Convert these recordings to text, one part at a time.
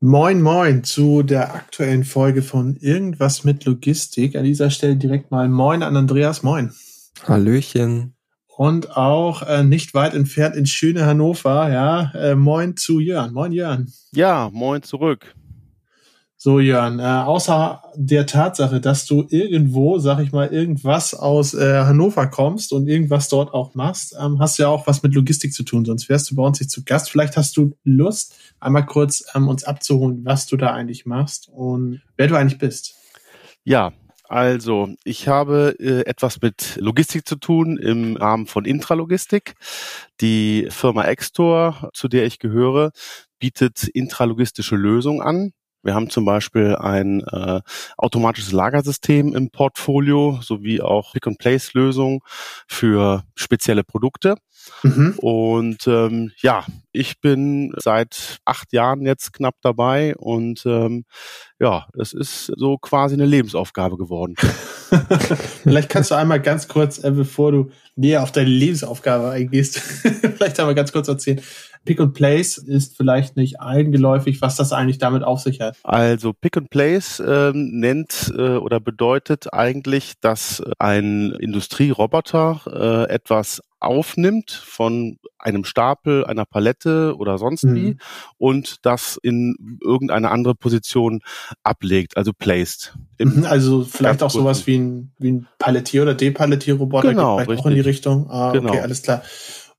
Moin, moin zu der aktuellen Folge von Irgendwas mit Logistik. An dieser Stelle direkt mal Moin an Andreas. Moin. Hallöchen. Und auch äh, nicht weit entfernt in schöne Hannover, ja. Äh, moin zu Jörn. Moin, Jörn. Ja, moin zurück. So, Jörn, äh, außer der Tatsache, dass du irgendwo, sag ich mal, irgendwas aus äh, Hannover kommst und irgendwas dort auch machst, ähm, hast du ja auch was mit Logistik zu tun, sonst wärst du bei uns nicht zu Gast. Vielleicht hast du Lust, einmal kurz ähm, uns abzuholen, was du da eigentlich machst und wer du eigentlich bist. Ja, also, ich habe äh, etwas mit Logistik zu tun im Rahmen von Intralogistik. Die Firma Extor, zu der ich gehöre, bietet intralogistische Lösungen an. Wir haben zum Beispiel ein äh, automatisches Lagersystem im Portfolio sowie auch Pick-and-Place-Lösungen für spezielle Produkte. Mhm. Und ähm, ja, ich bin seit acht Jahren jetzt knapp dabei und ähm, ja, es ist so quasi eine Lebensaufgabe geworden. vielleicht kannst du einmal ganz kurz, äh, bevor du näher auf deine Lebensaufgabe eingehst, vielleicht einmal ganz kurz erzählen, Pick and Place ist vielleicht nicht allen geläufig, was das eigentlich damit auf sich hat. Also Pick and Place äh, nennt äh, oder bedeutet eigentlich, dass ein Industrieroboter äh, etwas aufnimmt von einem Stapel, einer Palette oder sonst wie mhm. und das in irgendeine andere Position ablegt, also placed. Mhm, also vielleicht auch sowas wie ein, wie ein Palettier- oder Depalettierroboter genau, vielleicht richtig. auch in die Richtung. Ah, genau. okay, alles klar.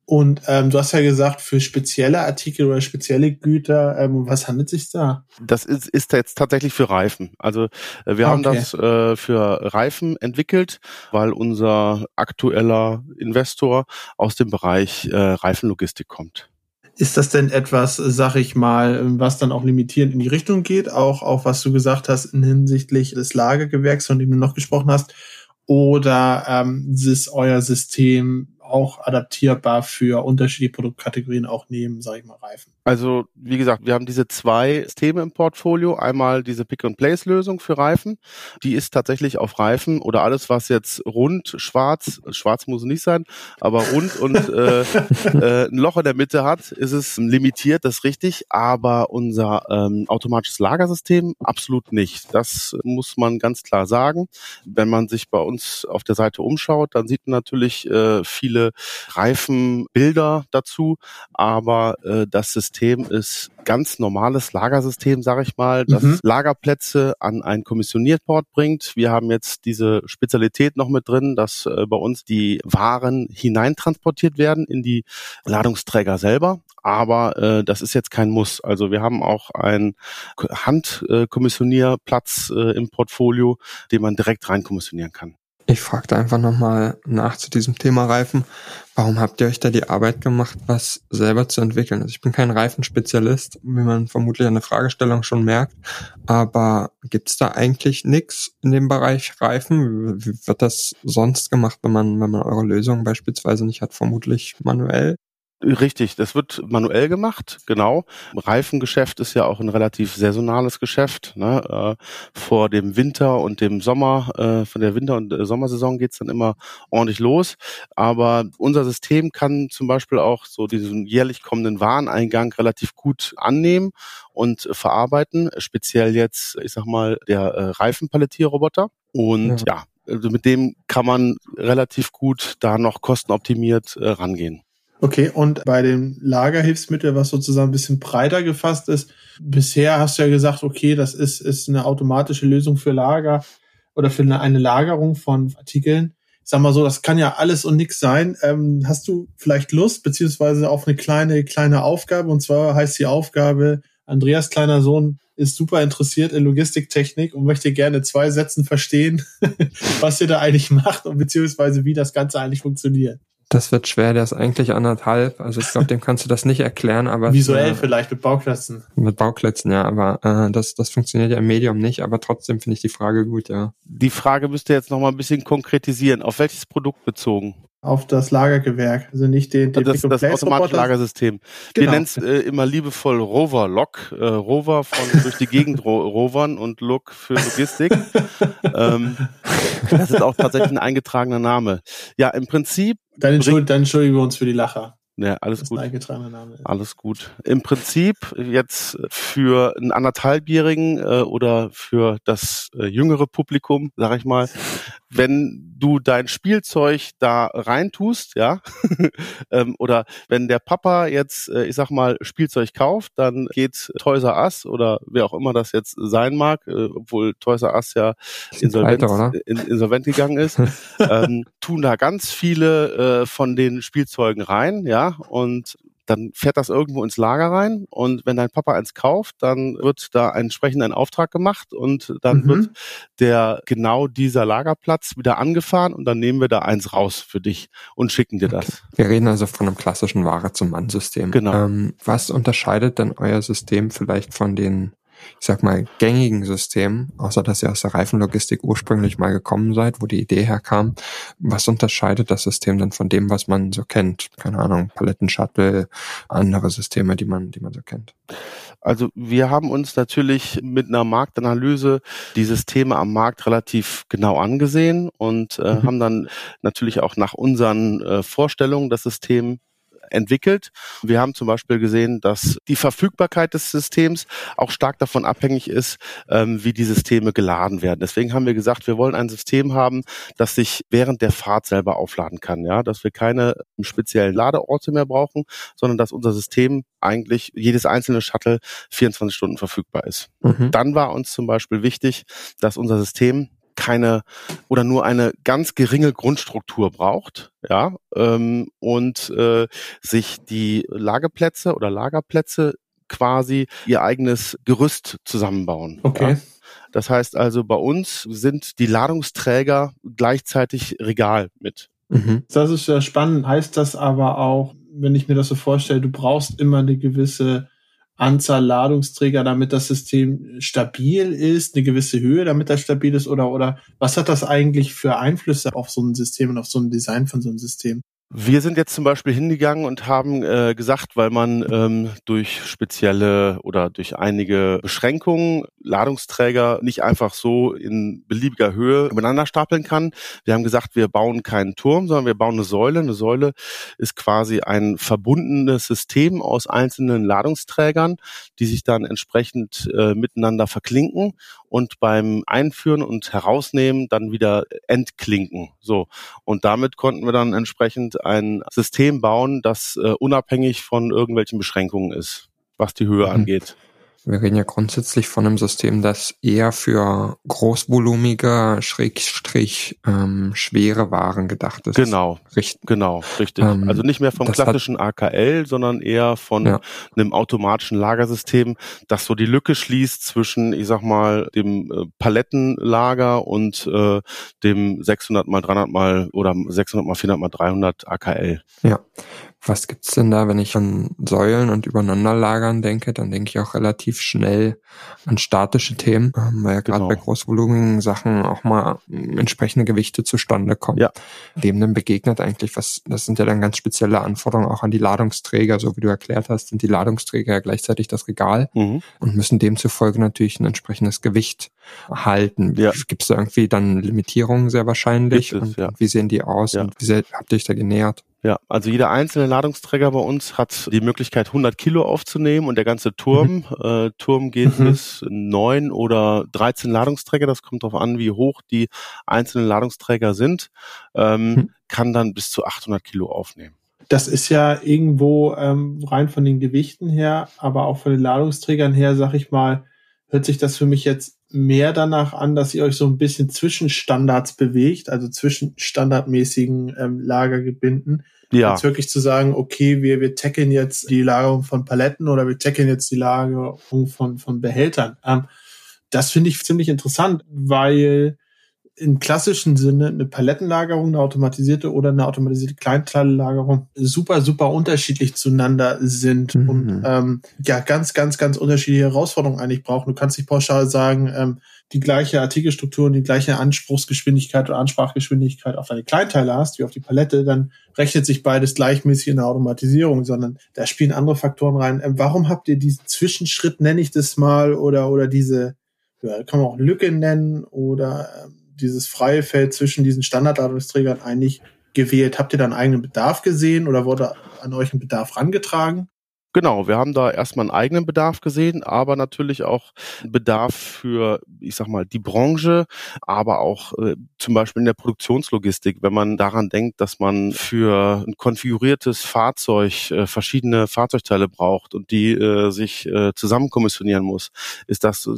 Und ähm, du hast ja gesagt, für spezielle Artikel oder spezielle Güter, ähm, was handelt sich da? Das ist, ist jetzt tatsächlich für Reifen. Also äh, wir haben das äh, für Reifen entwickelt, weil unser aktueller Investor aus dem Bereich äh, Reifenlogistik kommt. Ist das denn etwas, sag ich mal, was dann auch limitierend in die Richtung geht? Auch, auch was du gesagt hast in hinsichtlich des Lagergewerks, von dem du noch gesprochen hast? Oder ähm, ist euer System auch adaptierbar für unterschiedliche Produktkategorien auch nehmen, sage ich mal, Reifen. Also wie gesagt, wir haben diese zwei Systeme im Portfolio. Einmal diese Pick-and-Place-Lösung für Reifen. Die ist tatsächlich auf Reifen oder alles, was jetzt rund, schwarz, schwarz muss es nicht sein, aber rund und äh, äh, ein Loch in der Mitte hat, ist es limitiert, das ist richtig. Aber unser ähm, automatisches Lagersystem absolut nicht. Das muss man ganz klar sagen. Wenn man sich bei uns auf der Seite umschaut, dann sieht man natürlich äh, viele viele Reifenbilder dazu, aber äh, das System ist ganz normales Lagersystem, sage ich mal, das mhm. Lagerplätze an ein Kommissioniertport bringt. Wir haben jetzt diese Spezialität noch mit drin, dass äh, bei uns die Waren hineintransportiert werden in die Ladungsträger selber. Aber äh, das ist jetzt kein Muss. Also wir haben auch einen Handkommissionierplatz äh, im Portfolio, den man direkt reinkommissionieren kann. Ich fragte einfach nochmal nach zu diesem Thema Reifen. Warum habt ihr euch da die Arbeit gemacht, was selber zu entwickeln? Also ich bin kein Reifenspezialist, wie man vermutlich an der Fragestellung schon merkt. Aber gibt's da eigentlich nichts in dem Bereich Reifen? Wie wird das sonst gemacht, wenn man, wenn man eure Lösung beispielsweise nicht hat? Vermutlich manuell? Richtig, das wird manuell gemacht, genau. Reifengeschäft ist ja auch ein relativ saisonales Geschäft. Ne? Äh, vor dem Winter und dem Sommer, äh, von der Winter- und äh, Sommersaison geht's dann immer ordentlich los. Aber unser System kann zum Beispiel auch so diesen jährlich kommenden Wareneingang relativ gut annehmen und verarbeiten. Speziell jetzt, ich sag mal, der äh, Reifenpalettierroboter. Und ja. ja, also mit dem kann man relativ gut da noch kostenoptimiert äh, rangehen. Okay, und bei dem Lagerhilfsmittel, was sozusagen ein bisschen breiter gefasst ist, bisher hast du ja gesagt, okay, das ist, ist eine automatische Lösung für Lager oder für eine, eine Lagerung von Artikeln. Sag mal so, das kann ja alles und nichts sein. Ähm, hast du vielleicht Lust, beziehungsweise auf eine kleine, kleine Aufgabe? Und zwar heißt die Aufgabe, Andreas kleiner Sohn ist super interessiert in Logistiktechnik und möchte gerne zwei Sätzen verstehen, was ihr da eigentlich macht und beziehungsweise wie das Ganze eigentlich funktioniert. Das wird schwer, der ist eigentlich anderthalb. Also ich glaube, dem kannst du das nicht erklären, aber. Visuell äh, vielleicht mit Bauklötzen. Mit Bauklötzen, ja, aber äh, das, das funktioniert ja im Medium nicht, aber trotzdem finde ich die Frage gut, ja. Die Frage müsst ihr jetzt nochmal ein bisschen konkretisieren. Auf welches Produkt bezogen? Auf das Lagergewerk, also nicht den, den das, das automatische Lagersystem. Genau. Wir nennen es äh, immer liebevoll Rover Log, äh, Rover von durch die Gegend ro rovern und Look für Logistik. ähm, das ist auch tatsächlich ein eingetragener Name. Ja, im Prinzip. Dann, entschuld, dann entschuldigen wir uns für die Lacher. Ja, alles gut. Alles gut. Im Prinzip jetzt für einen anderthalbjährigen äh, oder für das äh, jüngere Publikum, sag ich mal, wenn du dein Spielzeug da reintust, ja, ähm, oder wenn der Papa jetzt, äh, ich sag mal, Spielzeug kauft, dann geht Toys R Us oder wer auch immer das jetzt sein mag, äh, obwohl Toys R Us ja insolvent, weiter, in, insolvent gegangen ist, ähm, tun da ganz viele äh, von den Spielzeugen rein, ja, und dann fährt das irgendwo ins Lager rein und wenn dein Papa eins kauft, dann wird da entsprechend ein Auftrag gemacht und dann mhm. wird der genau dieser Lagerplatz wieder angefahren und dann nehmen wir da eins raus für dich und schicken dir das. Wir reden also von einem klassischen Ware zum Mann-System. Genau. Ähm, was unterscheidet denn euer System vielleicht von den ich sag mal, gängigen System, außer dass ihr aus der Reifenlogistik ursprünglich mal gekommen seid, wo die Idee herkam, was unterscheidet das System dann von dem, was man so kennt? Keine Ahnung, Paletten-Shuttle, andere Systeme, die man, die man so kennt. Also wir haben uns natürlich mit einer Marktanalyse die Systeme am Markt relativ genau angesehen und äh, mhm. haben dann natürlich auch nach unseren äh, Vorstellungen das System entwickelt. Wir haben zum Beispiel gesehen, dass die Verfügbarkeit des Systems auch stark davon abhängig ist, ähm, wie die Systeme geladen werden. Deswegen haben wir gesagt, wir wollen ein System haben, das sich während der Fahrt selber aufladen kann, ja, dass wir keine speziellen Ladeorte mehr brauchen, sondern dass unser System eigentlich jedes einzelne Shuttle 24 Stunden verfügbar ist. Mhm. Dann war uns zum Beispiel wichtig, dass unser System keine oder nur eine ganz geringe Grundstruktur braucht, ja, ähm, und äh, sich die Lageplätze oder Lagerplätze quasi ihr eigenes Gerüst zusammenbauen. Okay. Ja. Das heißt also, bei uns sind die Ladungsträger gleichzeitig Regal mit. Mhm. Das ist ja spannend. Heißt das aber auch, wenn ich mir das so vorstelle, du brauchst immer eine gewisse Anzahl Ladungsträger, damit das System stabil ist, eine gewisse Höhe, damit das stabil ist? Oder, oder was hat das eigentlich für Einflüsse auf so ein System und auf so ein Design von so einem System? Wir sind jetzt zum Beispiel hingegangen und haben äh, gesagt, weil man ähm, durch spezielle oder durch einige Beschränkungen Ladungsträger nicht einfach so in beliebiger Höhe übereinander stapeln kann. Wir haben gesagt, wir bauen keinen Turm, sondern wir bauen eine Säule. Eine Säule ist quasi ein verbundenes System aus einzelnen Ladungsträgern, die sich dann entsprechend äh, miteinander verklinken und beim Einführen und Herausnehmen dann wieder entklinken. So. Und damit konnten wir dann entsprechend ein System bauen, das äh, unabhängig von irgendwelchen Beschränkungen ist, was die Höhe mhm. angeht. Wir reden ja grundsätzlich von einem System, das eher für großvolumige, schrägstrich ähm, schwere Waren gedacht ist. Genau, richtig. Genau, richtig. Ähm, also nicht mehr vom klassischen AKL, sondern eher von ja. einem automatischen Lagersystem, das so die Lücke schließt zwischen, ich sag mal, dem äh, Palettenlager und äh, dem 600 mal 300 mal oder 600 mal 400 mal 300 AKL. Ja. Was gibt's denn da, wenn ich an Säulen und Übereinanderlagern denke, dann denke ich auch relativ schnell an statische Themen, ähm, weil ja gerade genau. bei großvolumigen Sachen auch mal entsprechende Gewichte zustande kommen. Ja. Dem dann begegnet eigentlich, was, das sind ja dann ganz spezielle Anforderungen auch an die Ladungsträger, so wie du erklärt hast, sind die Ladungsträger ja gleichzeitig das Regal mhm. und müssen demzufolge natürlich ein entsprechendes Gewicht halten. Ja. Gibt es da irgendwie dann Limitierungen sehr wahrscheinlich? Es, und, ja. wie sehen die aus ja. und wie sehr, habt ihr euch da genähert? Ja, also jeder einzelne Ladungsträger bei uns hat die Möglichkeit, 100 Kilo aufzunehmen und der ganze Turm, mhm. äh, Turm geht mhm. bis neun oder 13 Ladungsträger, das kommt darauf an, wie hoch die einzelnen Ladungsträger sind, ähm, mhm. kann dann bis zu 800 Kilo aufnehmen. Das ist ja irgendwo ähm, rein von den Gewichten her, aber auch von den Ladungsträgern her, sag ich mal, hört sich das für mich jetzt mehr danach an, dass ihr euch so ein bisschen zwischen Standards bewegt, also zwischen standardmäßigen ähm, Lagergebinden. Ja. Als wirklich zu sagen, okay, wir, wir tackeln jetzt die Lagerung von Paletten oder wir tackeln jetzt die Lagerung von, von Behältern. Ähm, das finde ich ziemlich interessant, weil im klassischen Sinne eine Palettenlagerung, eine automatisierte oder eine automatisierte Kleinteillellagerung super, super unterschiedlich zueinander sind mhm. und ähm, ja ganz, ganz, ganz unterschiedliche Herausforderungen eigentlich brauchen. Du kannst nicht pauschal sagen, ähm, die gleiche Artikelstruktur und die gleiche Anspruchsgeschwindigkeit oder Ansprachgeschwindigkeit auf deine Kleinteile hast, wie auf die Palette, dann rechnet sich beides gleichmäßig in der Automatisierung, sondern da spielen andere Faktoren rein. Ähm, warum habt ihr diesen Zwischenschritt, nenne ich das mal, oder, oder diese, ja, kann man auch Lücke nennen, oder ähm, dieses freie Feld zwischen diesen Standardladungsträgern eigentlich gewählt? Habt ihr da einen eigenen Bedarf gesehen oder wurde an euch ein Bedarf rangetragen? Genau, wir haben da erstmal einen eigenen Bedarf gesehen, aber natürlich auch Bedarf für, ich sag mal, die Branche, aber auch äh, zum Beispiel in der Produktionslogistik, wenn man daran denkt, dass man für ein konfiguriertes Fahrzeug äh, verschiedene Fahrzeugteile braucht und die äh, sich äh, zusammenkommissionieren muss, ist das äh,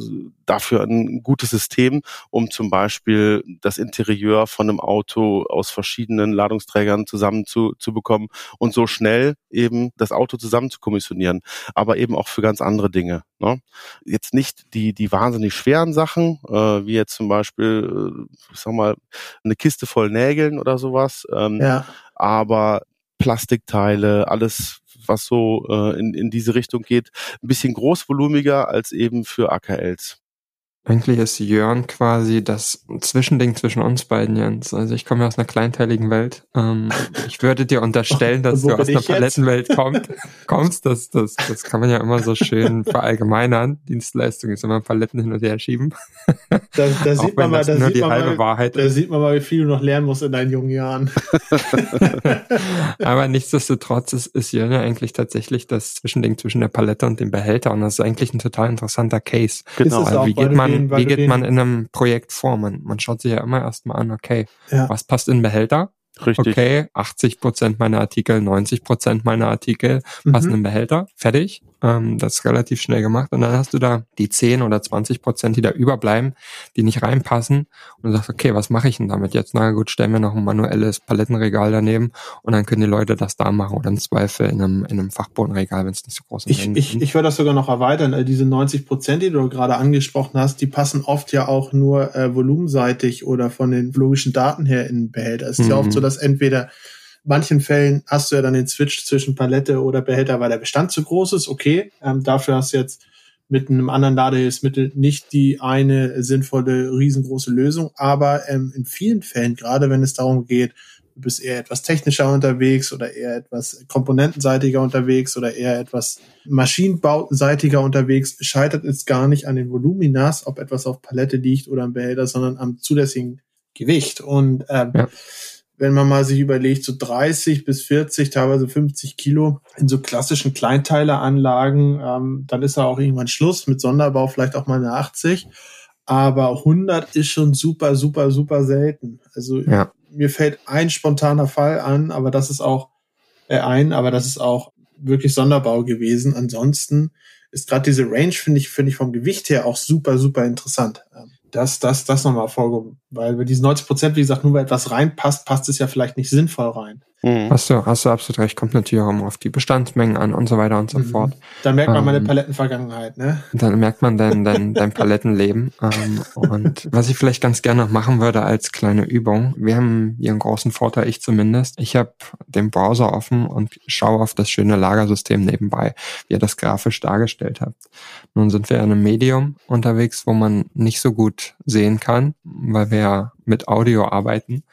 dafür ein gutes System, um zum Beispiel das Interieur von einem Auto aus verschiedenen Ladungsträgern zusammen zu, zu bekommen und so schnell eben das Auto zusammen zu kommissionieren funktionieren, aber eben auch für ganz andere Dinge. Ne? Jetzt nicht die, die wahnsinnig schweren Sachen, äh, wie jetzt zum Beispiel, äh, ich sag mal, eine Kiste voll Nägeln oder sowas, ähm, ja. aber Plastikteile, alles, was so äh, in, in diese Richtung geht, ein bisschen großvolumiger als eben für AKLs. Eigentlich ist Jörn quasi das Zwischending zwischen uns beiden, Jens. Also ich komme aus einer kleinteiligen Welt. Ähm, ich würde dir unterstellen, dass du aus einer Palettenwelt kommst. kommst. Das, das, das kann man ja immer so schön verallgemeinern. Dienstleistung ist immer Paletten hin und her schieben. Da, da sieht man mal, da sieht man mal, Wahrheit da sieht man mal, wie viel du noch lernen musst in deinen jungen Jahren. Aber nichtsdestotrotz ist, ist Jörn ja eigentlich tatsächlich das Zwischending zwischen der Palette und dem Behälter. Und das ist eigentlich ein total interessanter Case. Genau. Also wie geht man den, wie geht man in einem Projekt vor? Man, man schaut sich ja immer erstmal an, okay, ja. was passt in Behälter? Richtig. Okay, 80 Prozent meiner Artikel, 90 Prozent meiner Artikel passen mhm. im Behälter. Fertig. Ähm, das relativ schnell gemacht. Und dann hast du da die 10 oder 20 Prozent, die da überbleiben, die nicht reinpassen. Und du sagst, okay, was mache ich denn damit jetzt? Na gut, stellen wir noch ein manuelles Palettenregal daneben und dann können die Leute das da machen oder im Zweifel in einem, in einem Fachbodenregal, wenn es nicht so groß ist. Ich, ich, ich würde das sogar noch erweitern. Äh, diese 90 Prozent, die du gerade angesprochen hast, die passen oft ja auch nur äh, volumenseitig oder von den logischen Daten her in den Behälter. Es ist mhm. ja oft so, dass entweder manchen Fällen hast du ja dann den Switch zwischen Palette oder Behälter, weil der Bestand zu groß ist. Okay, ähm, dafür hast du jetzt mit einem anderen Ladehilfsmittel nicht die eine sinnvolle, riesengroße Lösung. Aber ähm, in vielen Fällen, gerade wenn es darum geht, du bist eher etwas technischer unterwegs oder eher etwas komponentenseitiger unterwegs oder eher etwas maschinenbauseitiger unterwegs, scheitert es gar nicht an den Voluminas, ob etwas auf Palette liegt oder am Behälter, sondern am zulässigen Gewicht. Und ähm, ja wenn man mal sich überlegt, so 30 bis 40, teilweise 50 Kilo in so klassischen Kleinteileranlagen, ähm, dann ist da auch irgendwann Schluss mit Sonderbau, vielleicht auch mal eine 80. Aber 100 ist schon super, super, super selten. Also ja. mir fällt ein spontaner Fall an, aber das ist auch äh, ein, aber das ist auch wirklich Sonderbau gewesen. Ansonsten ist gerade diese Range, finde ich, finde ich vom Gewicht her auch super, super interessant. Ähm, das, das, das nochmal vorgehoben. Weil bei diesen 90 Prozent, wie gesagt, nur weil etwas reinpasst, passt es ja vielleicht nicht sinnvoll rein. Mhm. Hast du, hast du absolut recht, kommt natürlich auch immer auf die Bestandsmengen an und so weiter und so mhm. fort. Dann merkt man ähm, meine Palettenvergangenheit, ne? Dann merkt man dein, dein, dein Palettenleben. ähm, und was ich vielleicht ganz gerne noch machen würde als kleine Übung, wir haben hier einen großen Vorteil, ich zumindest. Ich habe den Browser offen und schaue auf das schöne Lagersystem nebenbei, wie ihr das grafisch dargestellt habt. Nun sind wir in einem Medium unterwegs, wo man nicht so gut sehen kann, weil wir mit Audio arbeiten.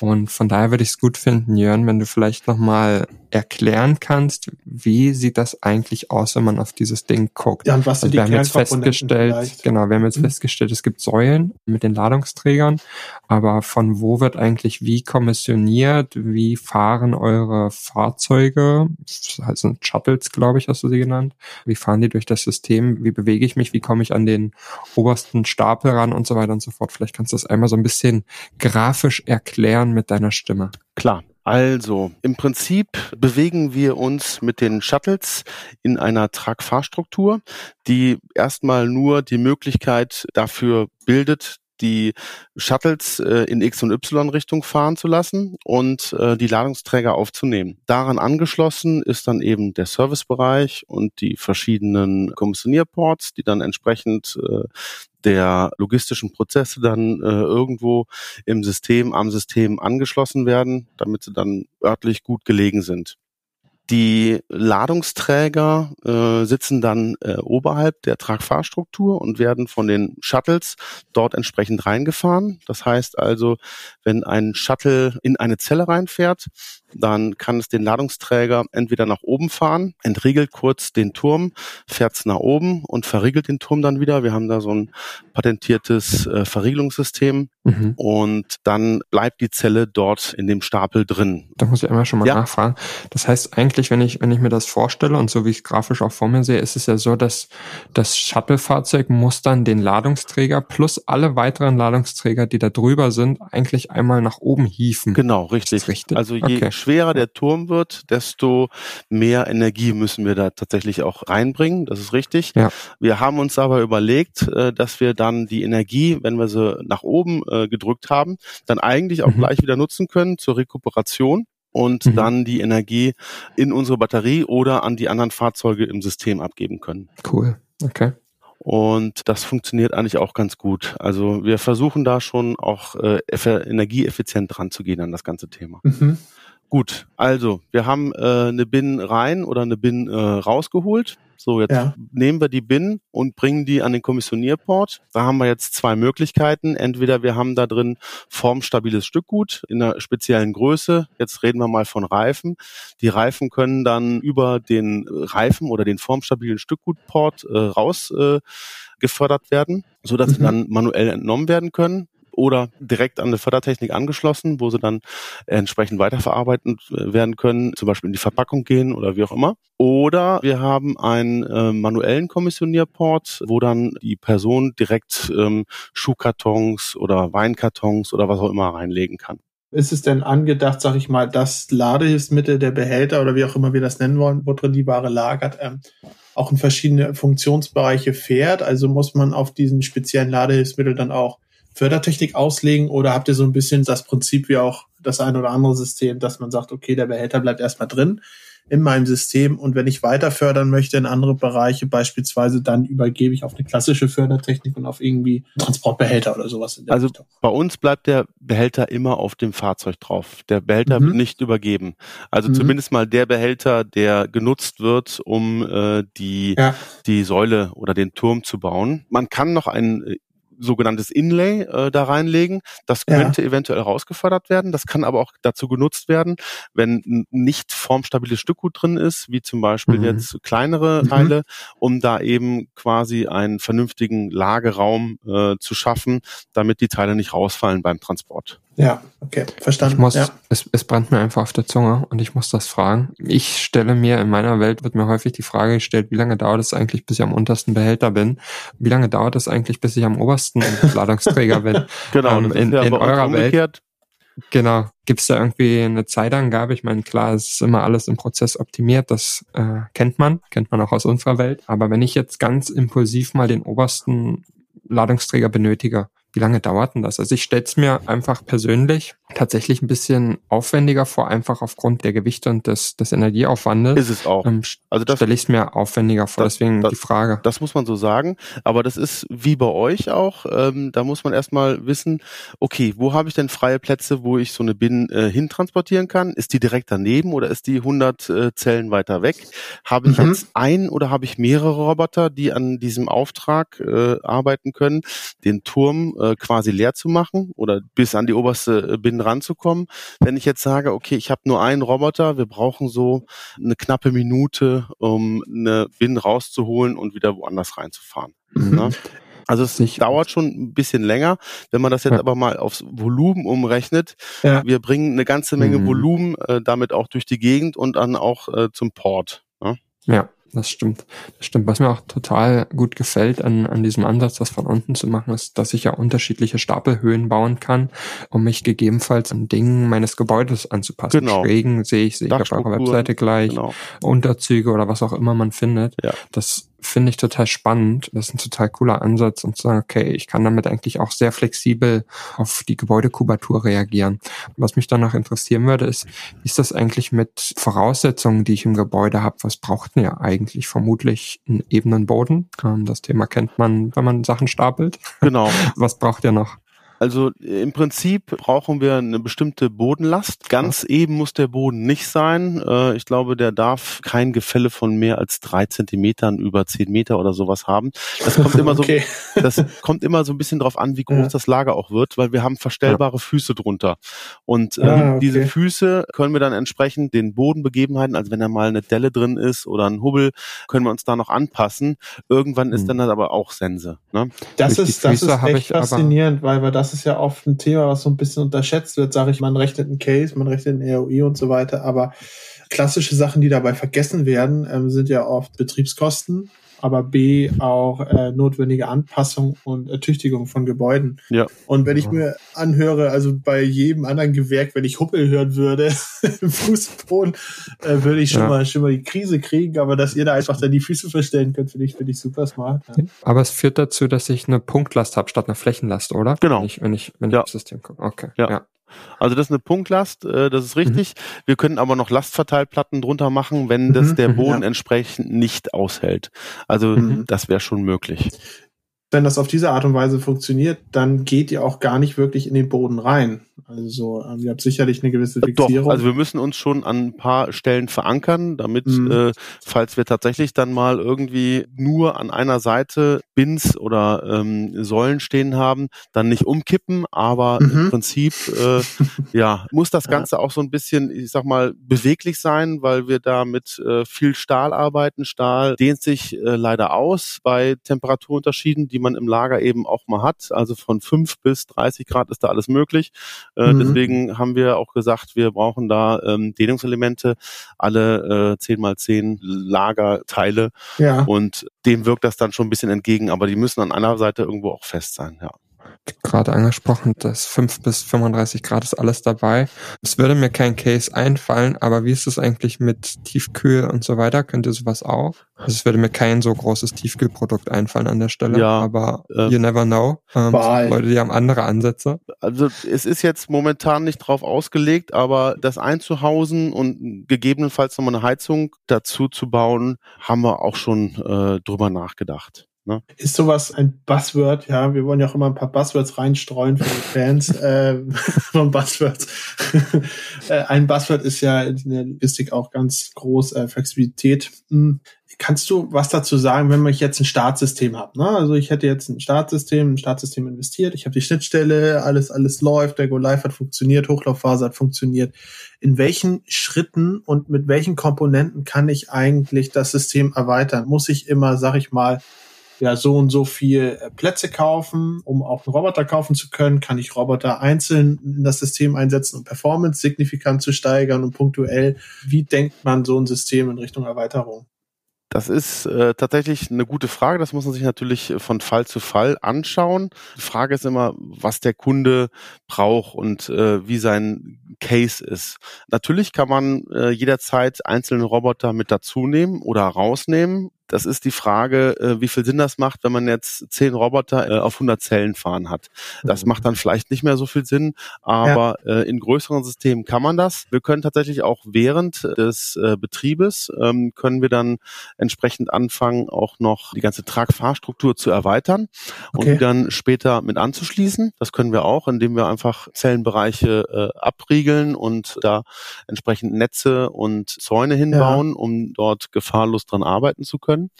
Und von daher würde ich es gut finden, Jörn, wenn du vielleicht nochmal erklären kannst, wie sieht das eigentlich aus, wenn man auf dieses Ding guckt. Ja, und was sind also wir haben jetzt festgestellt, vielleicht? genau, wir haben jetzt mhm. festgestellt, es gibt Säulen mit den Ladungsträgern, aber von wo wird eigentlich wie kommissioniert, wie fahren eure Fahrzeuge, das sind Shuttles, glaube ich, hast du sie genannt, wie fahren die durch das System, wie bewege ich mich, wie komme ich an den obersten Stapel ran und so weiter und so fort. Vielleicht kannst du das einmal so ein bisschen grafisch erklären mit deiner Stimme. Klar. Also, im Prinzip bewegen wir uns mit den Shuttles in einer Tragfahrstruktur, die erstmal nur die Möglichkeit dafür bildet, die Shuttles äh, in X- und Y-Richtung fahren zu lassen und äh, die Ladungsträger aufzunehmen. Daran angeschlossen ist dann eben der Servicebereich und die verschiedenen Kommissionierports, die dann entsprechend äh, der logistischen Prozesse dann äh, irgendwo im System, am System angeschlossen werden, damit sie dann örtlich gut gelegen sind. Die Ladungsträger äh, sitzen dann äh, oberhalb der Tragfahrstruktur und werden von den Shuttles dort entsprechend reingefahren. Das heißt also, wenn ein Shuttle in eine Zelle reinfährt, dann kann es den Ladungsträger entweder nach oben fahren, entriegelt kurz den Turm, fährt es nach oben und verriegelt den Turm dann wieder. Wir haben da so ein patentiertes äh, Verriegelungssystem mhm. und dann bleibt die Zelle dort in dem Stapel drin. Da muss ich einmal schon mal ja. nachfragen. Das heißt eigentlich, wenn ich, wenn ich mir das vorstelle und so wie ich es grafisch auch vor mir sehe, ist es ja so, dass das Shuttle-Fahrzeug muss dann den Ladungsträger plus alle weiteren Ladungsträger, die da drüber sind, eigentlich einmal nach oben hieven. Genau, richtig. richtig? Also je okay schwerer der Turm wird, desto mehr Energie müssen wir da tatsächlich auch reinbringen. Das ist richtig. Ja. Wir haben uns aber überlegt, äh, dass wir dann die Energie, wenn wir sie nach oben äh, gedrückt haben, dann eigentlich auch mhm. gleich wieder nutzen können zur Rekuperation und mhm. dann die Energie in unsere Batterie oder an die anderen Fahrzeuge im System abgeben können. Cool. Okay. Und das funktioniert eigentlich auch ganz gut. Also wir versuchen da schon auch äh, energieeffizient dran zu gehen an das ganze Thema. Mhm. Gut, also wir haben äh, eine Bin rein oder eine Bin äh, rausgeholt. So, jetzt ja. nehmen wir die Bin und bringen die an den Kommissionierport. Da haben wir jetzt zwei Möglichkeiten. Entweder wir haben da drin formstabiles Stückgut in einer speziellen Größe. Jetzt reden wir mal von Reifen. Die Reifen können dann über den Reifen oder den formstabilen Stückgutport äh, raus äh, gefördert werden, so dass mhm. sie dann manuell entnommen werden können oder direkt an eine Fördertechnik angeschlossen, wo sie dann entsprechend weiterverarbeitet äh, werden können, zum Beispiel in die Verpackung gehen oder wie auch immer. Oder wir haben einen äh, manuellen Kommissionierport, wo dann die Person direkt ähm, Schuhkartons oder Weinkartons oder was auch immer reinlegen kann. Ist es denn angedacht, sag ich mal, das Ladehilfsmittel, der Behälter oder wie auch immer wir das nennen wollen, wo drin die Ware lagert, ähm, auch in verschiedene Funktionsbereiche fährt? Also muss man auf diesen speziellen Ladehilfsmittel dann auch Fördertechnik auslegen oder habt ihr so ein bisschen das Prinzip wie auch das ein oder andere System, dass man sagt, okay, der Behälter bleibt erstmal drin in meinem System und wenn ich weiter fördern möchte in andere Bereiche, beispielsweise, dann übergebe ich auf eine klassische Fördertechnik und auf irgendwie Transportbehälter oder sowas. also Richtung. bei uns bleibt der Behälter immer auf dem Fahrzeug drauf. Der Behälter mhm. wird nicht übergeben. Also mhm. zumindest mal der Behälter, der genutzt wird, um äh, die, ja. die Säule oder den Turm zu bauen. Man kann noch einen sogenanntes Inlay äh, da reinlegen. Das könnte ja. eventuell rausgefördert werden. Das kann aber auch dazu genutzt werden, wenn nicht formstabiles Stückgut drin ist, wie zum Beispiel mhm. jetzt kleinere mhm. Teile, um da eben quasi einen vernünftigen Lageraum äh, zu schaffen, damit die Teile nicht rausfallen beim Transport. Ja, okay, verstanden. Ich muss, ja. es, es brennt mir einfach auf der Zunge und ich muss das fragen. Ich stelle mir, in meiner Welt wird mir häufig die Frage gestellt, wie lange dauert es eigentlich, bis ich am untersten Behälter bin? Wie lange dauert es eigentlich, bis ich am obersten Ladungsträger bin? genau, ähm, in, ja in eurer Welt. Genau. Gibt es da irgendwie eine Zeitangabe? Ich meine, klar, es ist immer alles im Prozess optimiert, das äh, kennt man, kennt man auch aus unserer Welt. Aber wenn ich jetzt ganz impulsiv mal den obersten Ladungsträger benötige, wie lange dauert denn das? Also ich stelle es mir einfach persönlich tatsächlich ein bisschen aufwendiger vor, einfach aufgrund der Gewichte und des, des Energieaufwandes. Ist es auch. Ähm, also das stelle ich es mir aufwendiger vor, das, deswegen das, die Frage. Das muss man so sagen, aber das ist wie bei euch auch, ähm, da muss man erstmal wissen, okay, wo habe ich denn freie Plätze, wo ich so eine Bin äh, hintransportieren kann? Ist die direkt daneben oder ist die 100 äh, Zellen weiter weg? Habe ich mhm. jetzt ein oder habe ich mehrere Roboter, die an diesem Auftrag äh, arbeiten können, den Turm äh, äh, quasi leer zu machen oder bis an die oberste äh, Bin ranzukommen. Wenn ich jetzt sage, okay, ich habe nur einen Roboter, wir brauchen so eine knappe Minute, um eine Bin rauszuholen und wieder woanders reinzufahren. Mhm. Ne? Also es Sicher. dauert schon ein bisschen länger. Wenn man das jetzt ja. aber mal aufs Volumen umrechnet, ja. wir bringen eine ganze Menge mhm. Volumen äh, damit auch durch die Gegend und dann auch äh, zum Port. Ne? Ja das stimmt. Das stimmt. Was mir auch total gut gefällt an, an diesem Ansatz, das von unten zu machen, ist, dass ich ja unterschiedliche Stapelhöhen bauen kann, um mich gegebenenfalls an Dingen meines Gebäudes anzupassen. Genau. Schrägen sehe ich, sehe ich auf eurer Webseite gleich, genau. Unterzüge oder was auch immer man findet. Ja. Das finde ich total spannend. Das ist ein total cooler Ansatz und zu sagen, okay, ich kann damit eigentlich auch sehr flexibel auf die Gebäudekubatur reagieren. Was mich dann noch interessieren würde, ist, wie ist das eigentlich mit Voraussetzungen, die ich im Gebäude habe? Was braucht ihr eigentlich? Vermutlich einen ebenen Boden. Ähm, das Thema kennt man, wenn man Sachen stapelt. Genau. Was braucht ihr noch? Also im Prinzip brauchen wir eine bestimmte Bodenlast. Ganz eben muss der Boden nicht sein. Äh, ich glaube, der darf kein Gefälle von mehr als drei Zentimetern über zehn Meter oder sowas haben. Das kommt immer okay. so, das kommt immer so ein bisschen drauf an, wie groß ja. das Lager auch wird, weil wir haben verstellbare ja. Füße drunter. Und ähm, ah, okay. diese Füße können wir dann entsprechend den Bodenbegebenheiten, also wenn da mal eine Delle drin ist oder ein Hubbel, können wir uns da noch anpassen. Irgendwann ist hm. dann das aber auch Sense. Ne? Das ist, das ist echt faszinierend, weil wir das das ist ja oft ein Thema, was so ein bisschen unterschätzt wird, sage ich, man rechnet einen Case, man rechnet einen ROI und so weiter, aber klassische Sachen, die dabei vergessen werden, ähm, sind ja oft Betriebskosten aber B auch äh, notwendige Anpassung und Ertüchtigung von Gebäuden. Ja. Und wenn ich mir anhöre, also bei jedem anderen Gewerk, wenn ich Huppel hören würde im Fußboden, äh, würde ich schon ja. mal schon mal die Krise kriegen, aber dass ihr da einfach dann die Füße verstellen könnt, finde ich, finde ich super smart. Ja. Aber es führt dazu, dass ich eine Punktlast habe statt einer Flächenlast, oder? Genau. Wenn ich, wenn ich, wenn ja. ich aufs System gucke. Okay. Ja. ja. Also das ist eine Punktlast, äh, das ist richtig. Mhm. Wir können aber noch Lastverteilplatten drunter machen, wenn das mhm. der mhm. Boden ja. entsprechend nicht aushält. Also mhm. das wäre schon möglich wenn das auf diese Art und Weise funktioniert, dann geht ihr auch gar nicht wirklich in den Boden rein. Also ähm, ihr habt sicherlich eine gewisse Fixierung. Doch, also wir müssen uns schon an ein paar Stellen verankern, damit, mhm. äh, falls wir tatsächlich dann mal irgendwie nur an einer Seite Bins oder ähm, Säulen stehen haben, dann nicht umkippen, aber mhm. im Prinzip äh, ja muss das Ganze ja. auch so ein bisschen, ich sag mal, beweglich sein, weil wir da mit äh, viel Stahl arbeiten. Stahl dehnt sich äh, leider aus bei Temperaturunterschieden, die man im Lager eben auch mal hat. Also von fünf bis 30 Grad ist da alles möglich. Äh, mhm. Deswegen haben wir auch gesagt, wir brauchen da ähm, Dehnungselemente, alle äh, 10 mal 10 Lagerteile. Ja. Und dem wirkt das dann schon ein bisschen entgegen, aber die müssen an einer Seite irgendwo auch fest sein, ja gerade angesprochen, das 5 bis 35 Grad ist alles dabei. Es würde mir kein Case einfallen, aber wie ist es eigentlich mit Tiefkühl und so weiter? Könnt ihr sowas auch? Also es würde mir kein so großes Tiefkühlprodukt einfallen an der Stelle, ja, aber äh, you never know. Ähm, Leute, die haben andere Ansätze. Also es ist jetzt momentan nicht drauf ausgelegt, aber das einzuhausen und gegebenenfalls nochmal eine Heizung dazu zu bauen, haben wir auch schon äh, drüber nachgedacht. Ne? Ist sowas ein Buzzword? Ja, wir wollen ja auch immer ein paar Buzzwords reinstreuen für die Fans äh, von Buzzwords. äh, ein Buzzword ist ja in der Logistik auch ganz groß, äh, Flexibilität. Hm. Kannst du was dazu sagen, wenn ich jetzt ein Startsystem habe? Ne? Also ich hätte jetzt ein Startsystem, ein Startsystem investiert, ich habe die Schnittstelle, alles, alles läuft, der Go Live hat funktioniert, Hochlaufphase hat funktioniert. In welchen Schritten und mit welchen Komponenten kann ich eigentlich das System erweitern? Muss ich immer, sag ich mal, ja so und so viel äh, Plätze kaufen, um auch einen Roboter kaufen zu können, kann ich Roboter einzeln in das System einsetzen, um Performance signifikant zu steigern und punktuell. Wie denkt man so ein System in Richtung Erweiterung? Das ist äh, tatsächlich eine gute Frage. Das muss man sich natürlich von Fall zu Fall anschauen. Die Frage ist immer, was der Kunde braucht und äh, wie sein Case ist. Natürlich kann man äh, jederzeit einzelne Roboter mit dazu nehmen oder rausnehmen das ist die Frage, äh, wie viel Sinn das macht, wenn man jetzt zehn Roboter äh, auf 100 Zellen fahren hat. Das mhm. macht dann vielleicht nicht mehr so viel Sinn, aber ja. äh, in größeren Systemen kann man das. Wir können tatsächlich auch während des äh, Betriebes, ähm, können wir dann entsprechend anfangen, auch noch die ganze Tragfahrstruktur zu erweitern okay. und dann später mit anzuschließen. Das können wir auch, indem wir einfach Zellenbereiche äh, abriegeln und da entsprechend Netze und Zäune hinbauen, ja. um dort gefahrlos dran arbeiten zu können können.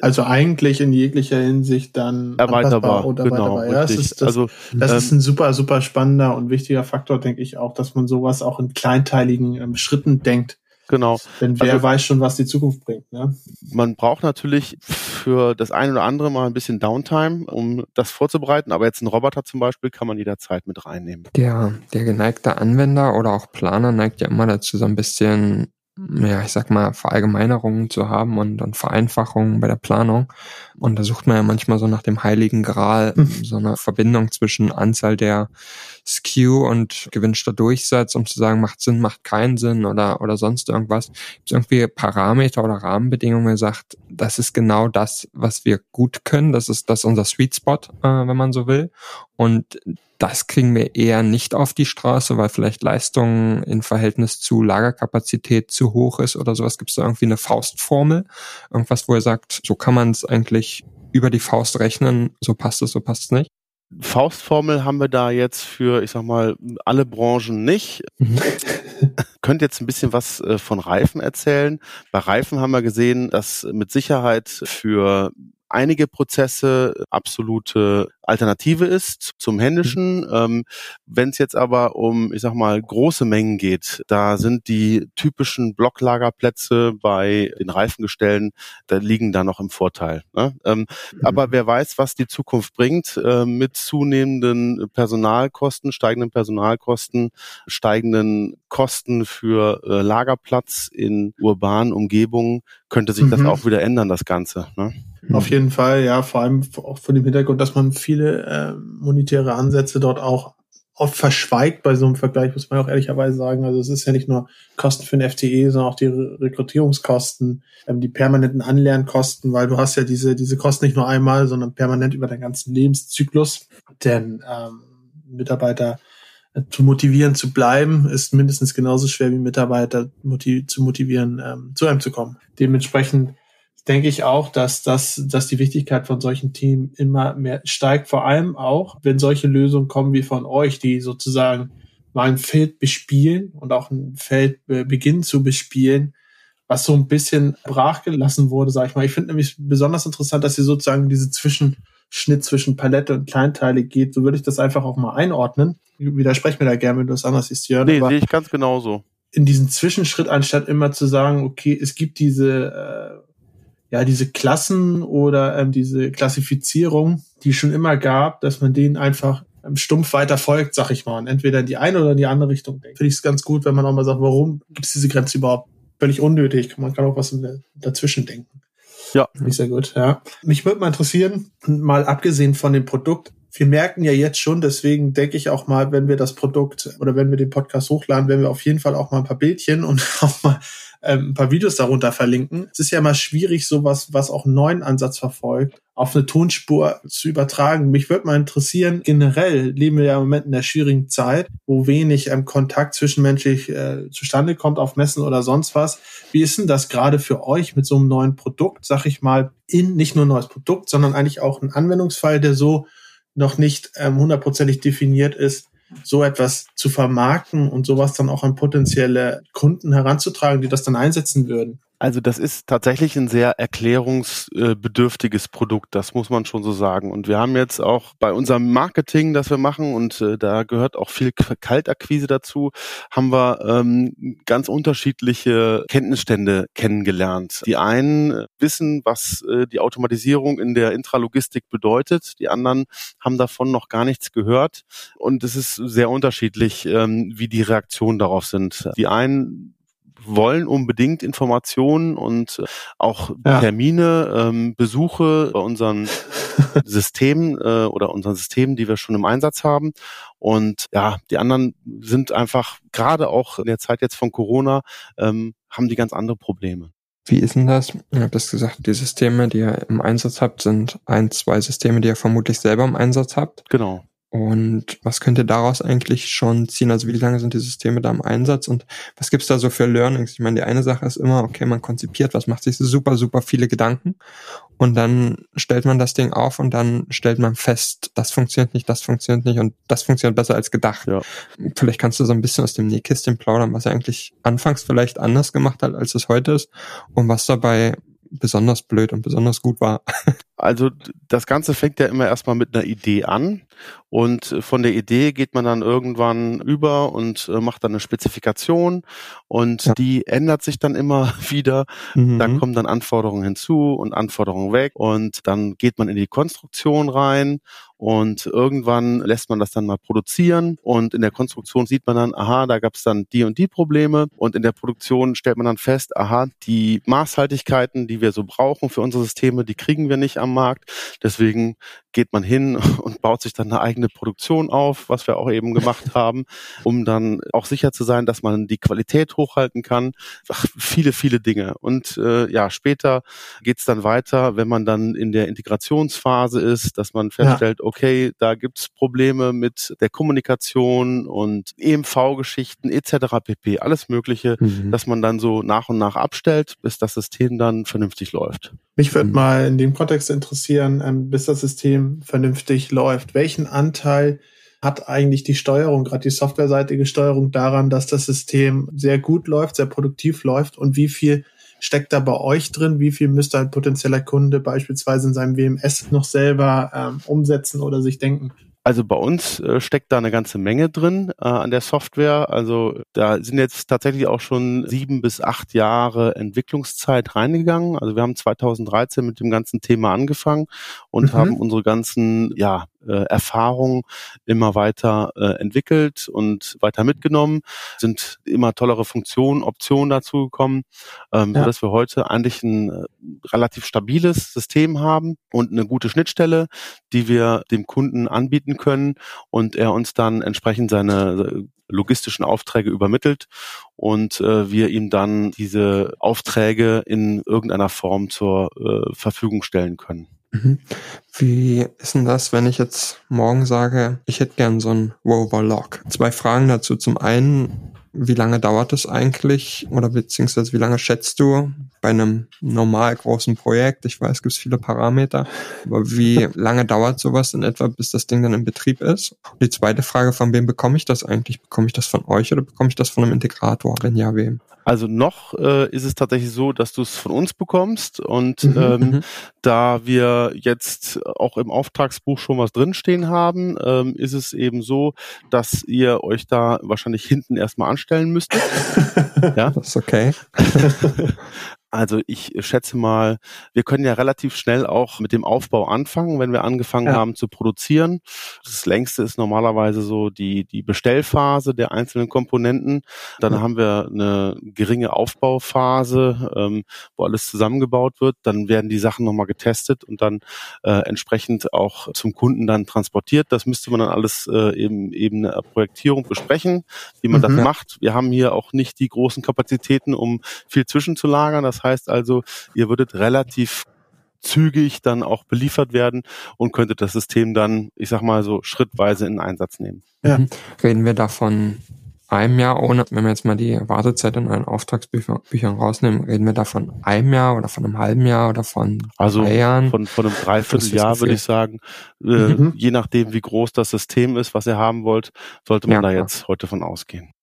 Also eigentlich in jeglicher Hinsicht dann erweiterbar oder genau, erweiterbar. Ja, das ist, das, also, das ähm, ist ein super, super spannender und wichtiger Faktor, denke ich auch, dass man sowas auch in kleinteiligen ähm, Schritten denkt. Genau. Denn wer also, weiß schon, was die Zukunft bringt. Ne? Man braucht natürlich für das eine oder andere mal ein bisschen Downtime, um das vorzubereiten. Aber jetzt ein Roboter zum Beispiel kann man jederzeit mit reinnehmen. Der, der geneigte Anwender oder auch Planer neigt ja immer dazu, so ein bisschen ja, ich sag mal, Verallgemeinerungen zu haben und, und Vereinfachungen bei der Planung. Und da sucht man ja manchmal so nach dem heiligen Gral, mhm. so eine Verbindung zwischen Anzahl der SKU und gewünschter Durchsatz, um zu sagen, macht Sinn, macht keinen Sinn oder, oder sonst irgendwas. Gibt es irgendwie Parameter oder Rahmenbedingungen, der sagt, das ist genau das, was wir gut können, das ist das ist unser Sweet Spot, äh, wenn man so will. Und das kriegen wir eher nicht auf die Straße, weil vielleicht Leistung in Verhältnis zu Lagerkapazität zu hoch ist oder sowas. Gibt es da irgendwie eine Faustformel? Irgendwas, wo er sagt, so kann man es eigentlich über die Faust rechnen, so passt es, so passt es nicht? Faustformel haben wir da jetzt für, ich sag mal, alle Branchen nicht. Mhm. Könnt jetzt ein bisschen was äh, von Reifen erzählen. Bei Reifen haben wir gesehen, dass mit Sicherheit für einige Prozesse absolute Alternative ist zum händischen. Mhm. Ähm, Wenn es jetzt aber um, ich sag mal, große Mengen geht, da sind die typischen Blocklagerplätze bei den Reifengestellen, da liegen da noch im Vorteil. Ne? Ähm, mhm. Aber wer weiß, was die Zukunft bringt äh, mit zunehmenden Personalkosten, steigenden Personalkosten, steigenden Kosten für äh, Lagerplatz in urbanen Umgebungen, könnte sich mhm. das auch wieder ändern, das Ganze. Ne? Auf jeden Fall, ja, vor allem auch von dem Hintergrund, dass man viele äh, monetäre Ansätze dort auch oft verschweigt bei so einem Vergleich, muss man auch ehrlicherweise sagen. Also es ist ja nicht nur Kosten für den FTE, sondern auch die Rekrutierungskosten, ähm, die permanenten Anlernkosten, weil du hast ja diese, diese Kosten nicht nur einmal, sondern permanent über deinen ganzen Lebenszyklus. Denn ähm, Mitarbeiter äh, zu motivieren zu bleiben, ist mindestens genauso schwer wie Mitarbeiter motiv zu motivieren, ähm, zu einem zu kommen. Dementsprechend denke ich auch, dass das, dass die Wichtigkeit von solchen Teams immer mehr steigt. Vor allem auch, wenn solche Lösungen kommen wie von euch, die sozusagen mal ein Feld bespielen und auch ein Feld beginnen zu bespielen, was so ein bisschen brachgelassen wurde, sag ich mal. Ich finde nämlich besonders interessant, dass ihr sozusagen diese Zwischenschnitt zwischen Palette und Kleinteile geht. So würde ich das einfach auch mal einordnen. Widersprech mir da gerne, wenn du das anders siehst, Jörn. Nee, sehe ich ganz genauso. In diesen Zwischenschritt, anstatt immer zu sagen, okay, es gibt diese äh, ja, diese Klassen oder ähm, diese Klassifizierung, die schon immer gab, dass man denen einfach ähm, stumpf weiter folgt, sag ich mal, und entweder in die eine oder in die andere Richtung denkt. Finde ich es ganz gut, wenn man auch mal sagt, warum gibt es diese Grenze überhaupt? Völlig unnötig. Man kann auch was dazwischen denken. Ja. Finde ich sehr gut, ja. Mich würde mal interessieren, mal abgesehen von dem Produkt, wir merken ja jetzt schon, deswegen denke ich auch mal, wenn wir das Produkt oder wenn wir den Podcast hochladen, werden wir auf jeden Fall auch mal ein paar Bildchen und auch mal ähm, ein paar Videos darunter verlinken. Es ist ja immer schwierig, sowas, was auch einen neuen Ansatz verfolgt, auf eine Tonspur zu übertragen. Mich würde mal interessieren, generell leben wir ja im Moment in der schwierigen Zeit, wo wenig ähm, Kontakt zwischenmenschlich äh, zustande kommt auf Messen oder sonst was. Wie ist denn das gerade für euch mit so einem neuen Produkt, sag ich mal, in nicht nur ein neues Produkt, sondern eigentlich auch ein Anwendungsfall, der so noch nicht ähm, hundertprozentig definiert ist, so etwas zu vermarkten und sowas dann auch an potenzielle Kunden heranzutragen, die das dann einsetzen würden. Also das ist tatsächlich ein sehr erklärungsbedürftiges Produkt, das muss man schon so sagen. Und wir haben jetzt auch bei unserem Marketing, das wir machen, und äh, da gehört auch viel Kaltakquise dazu, haben wir ähm, ganz unterschiedliche Kenntnisstände kennengelernt. Die einen wissen, was äh, die Automatisierung in der Intralogistik bedeutet, die anderen haben davon noch gar nichts gehört. Und es ist sehr unterschiedlich, ähm, wie die Reaktionen darauf sind. Die einen wollen unbedingt Informationen und äh, auch ja. Termine, ähm, Besuche bei unseren Systemen äh, oder unseren Systemen, die wir schon im Einsatz haben. Und ja, die anderen sind einfach gerade auch in der Zeit jetzt von Corona, ähm, haben die ganz andere Probleme. Wie ist denn das? Ihr habt das gesagt, die Systeme, die ihr im Einsatz habt, sind ein, zwei Systeme, die ihr vermutlich selber im Einsatz habt. Genau. Und was könnt ihr daraus eigentlich schon ziehen? Also wie lange sind die Systeme da im Einsatz und was gibt's da so für Learnings? Ich meine, die eine Sache ist immer, okay, man konzipiert was, macht sich super, super viele Gedanken und dann stellt man das Ding auf und dann stellt man fest, das funktioniert nicht, das funktioniert nicht und das funktioniert besser als gedacht. Ja. Vielleicht kannst du so ein bisschen aus dem Nähkästchen plaudern, was er eigentlich anfangs vielleicht anders gemacht hat, als es heute ist und was dabei besonders blöd und besonders gut war. Also das Ganze fängt ja immer erstmal mit einer Idee an und von der Idee geht man dann irgendwann über und äh, macht dann eine Spezifikation und ja. die ändert sich dann immer wieder. Mhm. Da kommen dann Anforderungen hinzu und Anforderungen weg und dann geht man in die Konstruktion rein und irgendwann lässt man das dann mal produzieren und in der Konstruktion sieht man dann, aha, da gab es dann die und die Probleme und in der Produktion stellt man dann fest, aha, die Maßhaltigkeiten, die wir so brauchen für unsere Systeme, die kriegen wir nicht am Markt. Deswegen geht man hin und baut sich dann eine eigene Produktion auf, was wir auch eben gemacht haben, um dann auch sicher zu sein, dass man die Qualität hochhalten kann. Ach, viele, viele Dinge. Und äh, ja, später geht's dann weiter, wenn man dann in der Integrationsphase ist, dass man feststellt, ja okay, da gibt's Probleme mit der Kommunikation und EMV-Geschichten etc. pp. Alles Mögliche, mhm. dass man dann so nach und nach abstellt, bis das System dann vernünftig läuft. Mich würde mhm. mal in dem Kontext interessieren, ähm, bis das System vernünftig läuft. Welchen Anteil hat eigentlich die Steuerung, gerade die softwareseitige Steuerung daran, dass das System sehr gut läuft, sehr produktiv läuft und wie viel steckt da bei euch drin? Wie viel müsste ein potenzieller Kunde beispielsweise in seinem WMS noch selber ähm, umsetzen oder sich denken? Also bei uns äh, steckt da eine ganze Menge drin äh, an der Software. Also da sind jetzt tatsächlich auch schon sieben bis acht Jahre Entwicklungszeit reingegangen. Also wir haben 2013 mit dem ganzen Thema angefangen und mhm. haben unsere ganzen ja, äh, Erfahrungen immer weiter äh, entwickelt und weiter mitgenommen, sind immer tollere Funktionen, Optionen dazu gekommen, ähm, ja. sodass wir heute eigentlich ein äh, relativ stabiles System haben und eine gute Schnittstelle, die wir dem Kunden anbieten können und er uns dann entsprechend seine äh, logistischen Aufträge übermittelt und äh, wir ihm dann diese Aufträge in irgendeiner Form zur äh, Verfügung stellen können. Mhm. Wie ist denn das, wenn ich jetzt morgen sage, ich hätte gern so ein Rover Log? Zwei Fragen dazu. Zum einen, wie lange dauert es eigentlich oder beziehungsweise wie lange schätzt du bei einem normal großen Projekt? Ich weiß, es gibt viele Parameter, aber wie lange dauert sowas in etwa, bis das Ding dann in Betrieb ist? Die zweite Frage, von wem bekomme ich das eigentlich? Bekomme ich das von euch oder bekomme ich das von einem Integrator? Wenn ja, wem? Also noch äh, ist es tatsächlich so, dass du es von uns bekommst und mhm, ähm, mhm. da wir jetzt auch im Auftragsbuch schon was drinstehen haben, ähm, ist es eben so, dass ihr euch da wahrscheinlich hinten erstmal anstellen müsstet. ja, das ist okay. Also ich schätze mal, wir können ja relativ schnell auch mit dem Aufbau anfangen, wenn wir angefangen ja. haben zu produzieren. Das längste ist normalerweise so die, die Bestellphase der einzelnen Komponenten. Dann ja. haben wir eine geringe Aufbauphase, ähm, wo alles zusammengebaut wird. Dann werden die Sachen nochmal getestet und dann äh, entsprechend auch zum Kunden dann transportiert. Das müsste man dann alles äh, eben eben eine Projektierung besprechen, wie man mhm. das macht. Wir haben hier auch nicht die großen Kapazitäten, um viel zwischenzulagern. Das heißt also, ihr würdet relativ zügig dann auch beliefert werden und könntet das System dann, ich sag mal so, schrittweise in Einsatz nehmen. Ja. Mhm. Reden wir davon einem Jahr, ohne, wenn wir jetzt mal die Wartezeit in euren Auftragsbüchern rausnehmen, reden wir da von einem Jahr oder von einem halben Jahr oder von also drei Jahren? Von, von einem Dreivierteljahr würde ich sagen. Äh, mhm. Je nachdem, wie groß das System ist, was ihr haben wollt, sollte man ja, da klar. jetzt heute von ausgehen.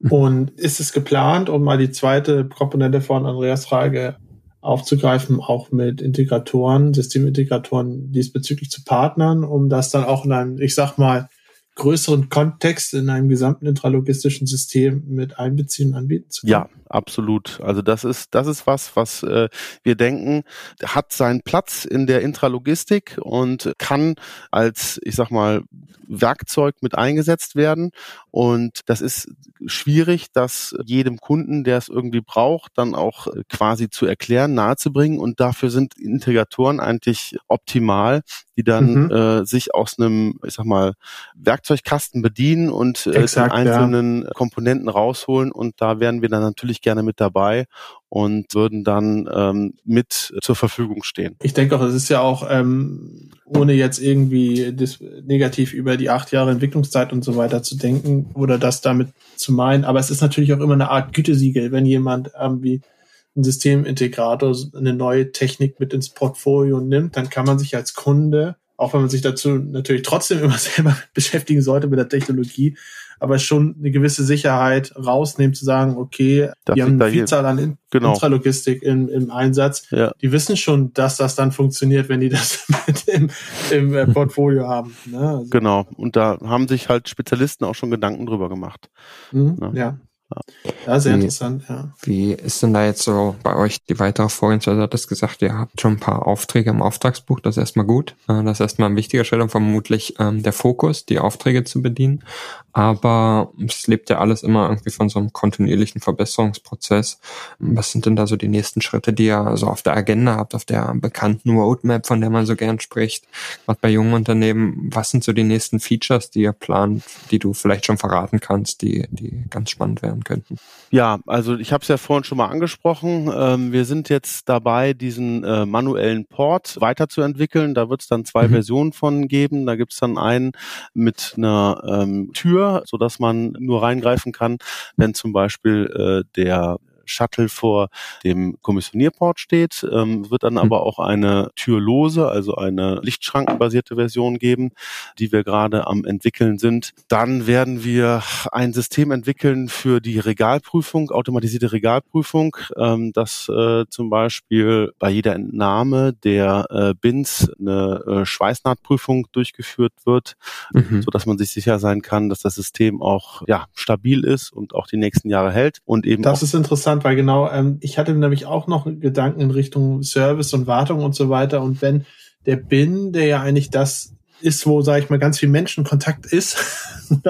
Und ist es geplant, um mal die zweite Komponente von Andreas Frage aufzugreifen, auch mit Integratoren, Systemintegratoren diesbezüglich zu partnern, um das dann auch in einem, ich sag mal, größeren Kontext in einem gesamten intralogistischen System mit einbeziehen anbieten zu können. Ja, absolut. Also das ist das ist was, was äh, wir denken, hat seinen Platz in der Intralogistik und kann als ich sag mal Werkzeug mit eingesetzt werden und das ist schwierig, das jedem Kunden, der es irgendwie braucht, dann auch quasi zu erklären, nahezubringen und dafür sind Integratoren eigentlich optimal, die dann mhm. äh, sich aus einem, ich sag mal, Werkzeugkasten bedienen und äh, Exakt, die einzelnen ja. Komponenten rausholen. Und da wären wir dann natürlich gerne mit dabei und würden dann ähm, mit zur Verfügung stehen. Ich denke auch, es ist ja auch, ähm, ohne jetzt irgendwie negativ über die acht Jahre Entwicklungszeit und so weiter zu denken oder das damit zu meinen, aber es ist natürlich auch immer eine Art Gütesiegel, wenn jemand irgendwie ein Systemintegrator eine neue Technik mit ins Portfolio nimmt, dann kann man sich als Kunde auch wenn man sich dazu natürlich trotzdem immer selber beschäftigen sollte mit der Technologie, aber schon eine gewisse Sicherheit rausnehmen, zu sagen, okay, Darf die haben eine Vielzahl an In Genau. Intralogistik im, im Einsatz. Ja. Die wissen schon, dass das dann funktioniert, wenn die das mit im, im äh, Portfolio haben. Ne? Also, Genau. Und da haben sich halt Spezialisten auch schon Gedanken drüber gemacht. mhm, Ja. ja. Ja, sehr Wie- interessant, ja. Wie ist denn da jetzt so bei euch die weitere Vorgehensweise? Du hattest gesagt, ihr habt schon ein paar Aufträge im Auftragsbuch. Das ist erstmal gut. Äh, Das ist erstmal ein wichtiger Schritt und vermutlich ähm, der Fokus, die Aufträge zu bedienen. Aber es lebt ja alles immer irgendwie von so einem kontinuierlichen Verbesserungsprozess. Was sind denn da so die nächsten Schritte, die ihr so auf der Agenda habt, auf der bekannten Roadmap, von der man so gern spricht? Gerade bei jungen Unternehmen, was sind so die nächsten Features, die ihr plant, die du vielleicht schon verraten kannst, die, die ganz spannend werden könnten? Ja, also ich habe es ja vorhin schon mal angesprochen. Ähm, wir sind jetzt dabei, diesen äh, manuellen Port weiterzuentwickeln. Da wird es dann zwei Mhm. Versionen von geben. Da gibt es dann einen mit einer ähm, Tür, so dass man nur reingreifen kann, wenn zum Beispiel äh, der Shuttle vor dem Kommissionierport steht, ähm, wird dann aber auch eine türlose, also eine lichtschrankenbasierte Version geben, die wir gerade am entwickeln sind. Dann werden wir ein System entwickeln für die Regalprüfung, automatisierte Regalprüfung, ähm, dass äh, zum Beispiel bei jeder Entnahme der äh, Bins eine äh, Schweißnahtprüfung durchgeführt wird, Mhm. so dass man sich sicher sein kann, dass das System auch ja stabil ist und auch die nächsten Jahre hält und eben Das ist interessant, weil genau, ähm, ich hatte nämlich auch noch Gedanken in Richtung Service und Wartung und so weiter. Und wenn der BIN, der ja eigentlich das ist, wo, sage ich mal, ganz viel Menschenkontakt ist,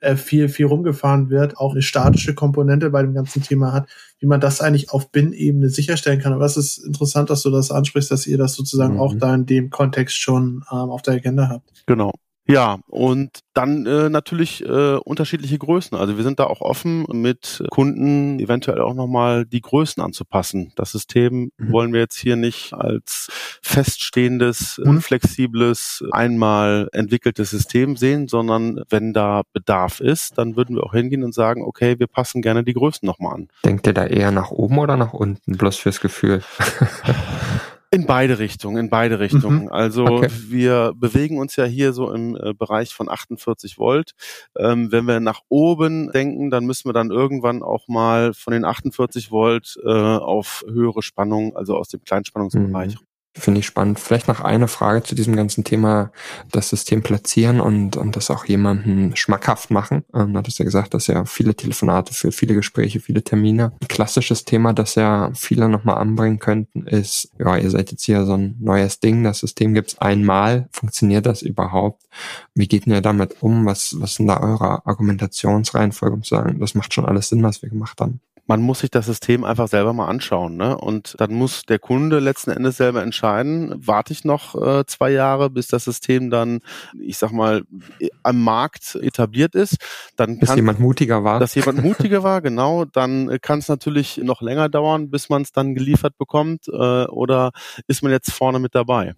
äh, viel, viel rumgefahren wird, auch eine statische Komponente bei dem ganzen Thema hat, wie man das eigentlich auf BIN-Ebene sicherstellen kann. Aber es ist interessant, dass du das ansprichst, dass ihr das sozusagen Mhm. auch da in dem Kontext schon ähm, auf der Agenda habt. Genau. Ja, und dann äh, natürlich äh, unterschiedliche Größen. Also wir sind da auch offen mit Kunden eventuell auch nochmal die Größen anzupassen. Das System Mhm. wollen wir jetzt hier nicht als feststehendes, Mhm. unflexibles, einmal entwickeltes System sehen, sondern wenn da Bedarf ist, dann würden wir auch hingehen und sagen, okay, wir passen gerne die Größen nochmal an. Denkt ihr da eher nach oben oder nach unten? Bloß fürs Gefühl. In beide Richtungen, in beide Richtungen. Also Okay. wir bewegen uns ja hier so im äh, Bereich von 48 Volt. Ähm, wenn wir nach oben denken, dann müssen wir dann irgendwann auch mal von den 48 Volt äh, auf höhere Spannung, also aus dem Kleinspannungsbereich. Finde ich spannend. Vielleicht noch eine Frage zu diesem ganzen Thema, das System platzieren und, und das auch jemandem schmackhaft machen. Ähm, du hattest ja gesagt, dass er viele Telefonate führt, viele Gespräche, viele Termine. Ein klassisches Thema, das ja viele nochmal anbringen könnten, ist, ja, ihr seid jetzt hier so ein neues Ding, das System gibt's einmal. Funktioniert das überhaupt? Wie geht ihr damit um? Was, was sind da eure Argumentationsreihenfolge, um zu sagen, das macht schon alles Sinn, was wir gemacht haben? Man muss sich das System einfach selber mal anschauen. Ne? Und dann muss der Kunde letzten Endes selber entscheiden, warte ich noch äh, zwei Jahre, bis das System dann, ich sag mal, am Markt etabliert ist. Dann Bis kann jemand mutiger war? dass jemand mutiger war, genau, dann äh, kann es natürlich noch länger dauern, bis man es dann geliefert bekommt, äh, oder ist man jetzt vorne mit dabei?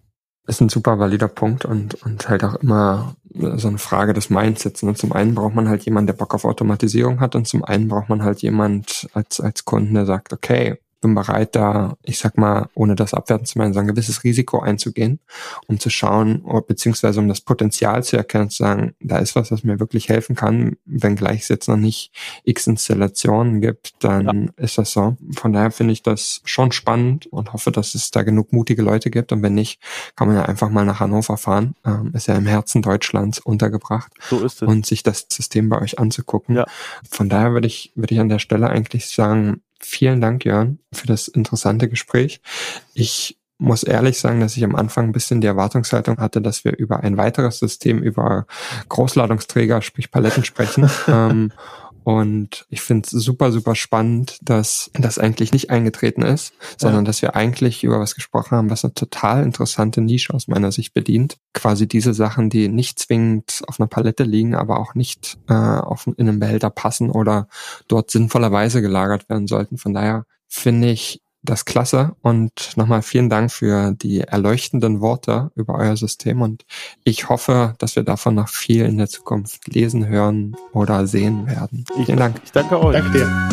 Ist ein super valider Punkt und, und halt auch immer so eine Frage des Mindsets. Und zum einen braucht man halt jemanden, der Bock auf Automatisierung hat und zum einen braucht man halt jemand als, als Kunden, der sagt, okay, bin bereit, da, ich sag mal, ohne das abwerten zu meinen, so ein gewisses Risiko einzugehen, um zu schauen, beziehungsweise um das Potenzial zu erkennen, zu sagen, da ist was, was mir wirklich helfen kann, wenngleich es jetzt noch nicht x Installationen gibt, dann ist das so. Von daher finde ich das schon spannend und hoffe, dass es da genug mutige Leute gibt und wenn nicht, kann man ja einfach mal nach Hannover fahren, ähm, ist ja im Herzen Deutschlands untergebracht So ist es. und sich das System bei euch anzugucken. Ja. Von daher würde ich, würde ich an der Stelle eigentlich sagen, vielen Dank, Jörn, für das interessante Gespräch. Ich muss ehrlich sagen, dass ich am Anfang ein bisschen die Erwartungshaltung hatte, dass wir über ein weiteres System, über Großladungsträger, sprich Paletten sprechen. ähm, und ich finde es super, super spannend, dass das eigentlich nicht eingetreten ist, sondern dass wir eigentlich über was gesprochen haben, was eine total interessante Nische aus meiner Sicht bedient. Quasi diese Sachen, die nicht zwingend auf einer Palette liegen, aber auch nicht äh, auf, in einem Behälter passen oder dort sinnvollerweise gelagert werden sollten. Von daher finde ich das klasse und nochmal vielen Dank für die erleuchtenden Worte über euer System und ich hoffe, dass wir davon noch viel in der Zukunft lesen, hören oder sehen werden. Ich, Vielen Dank. ich danke euch. Danke dir.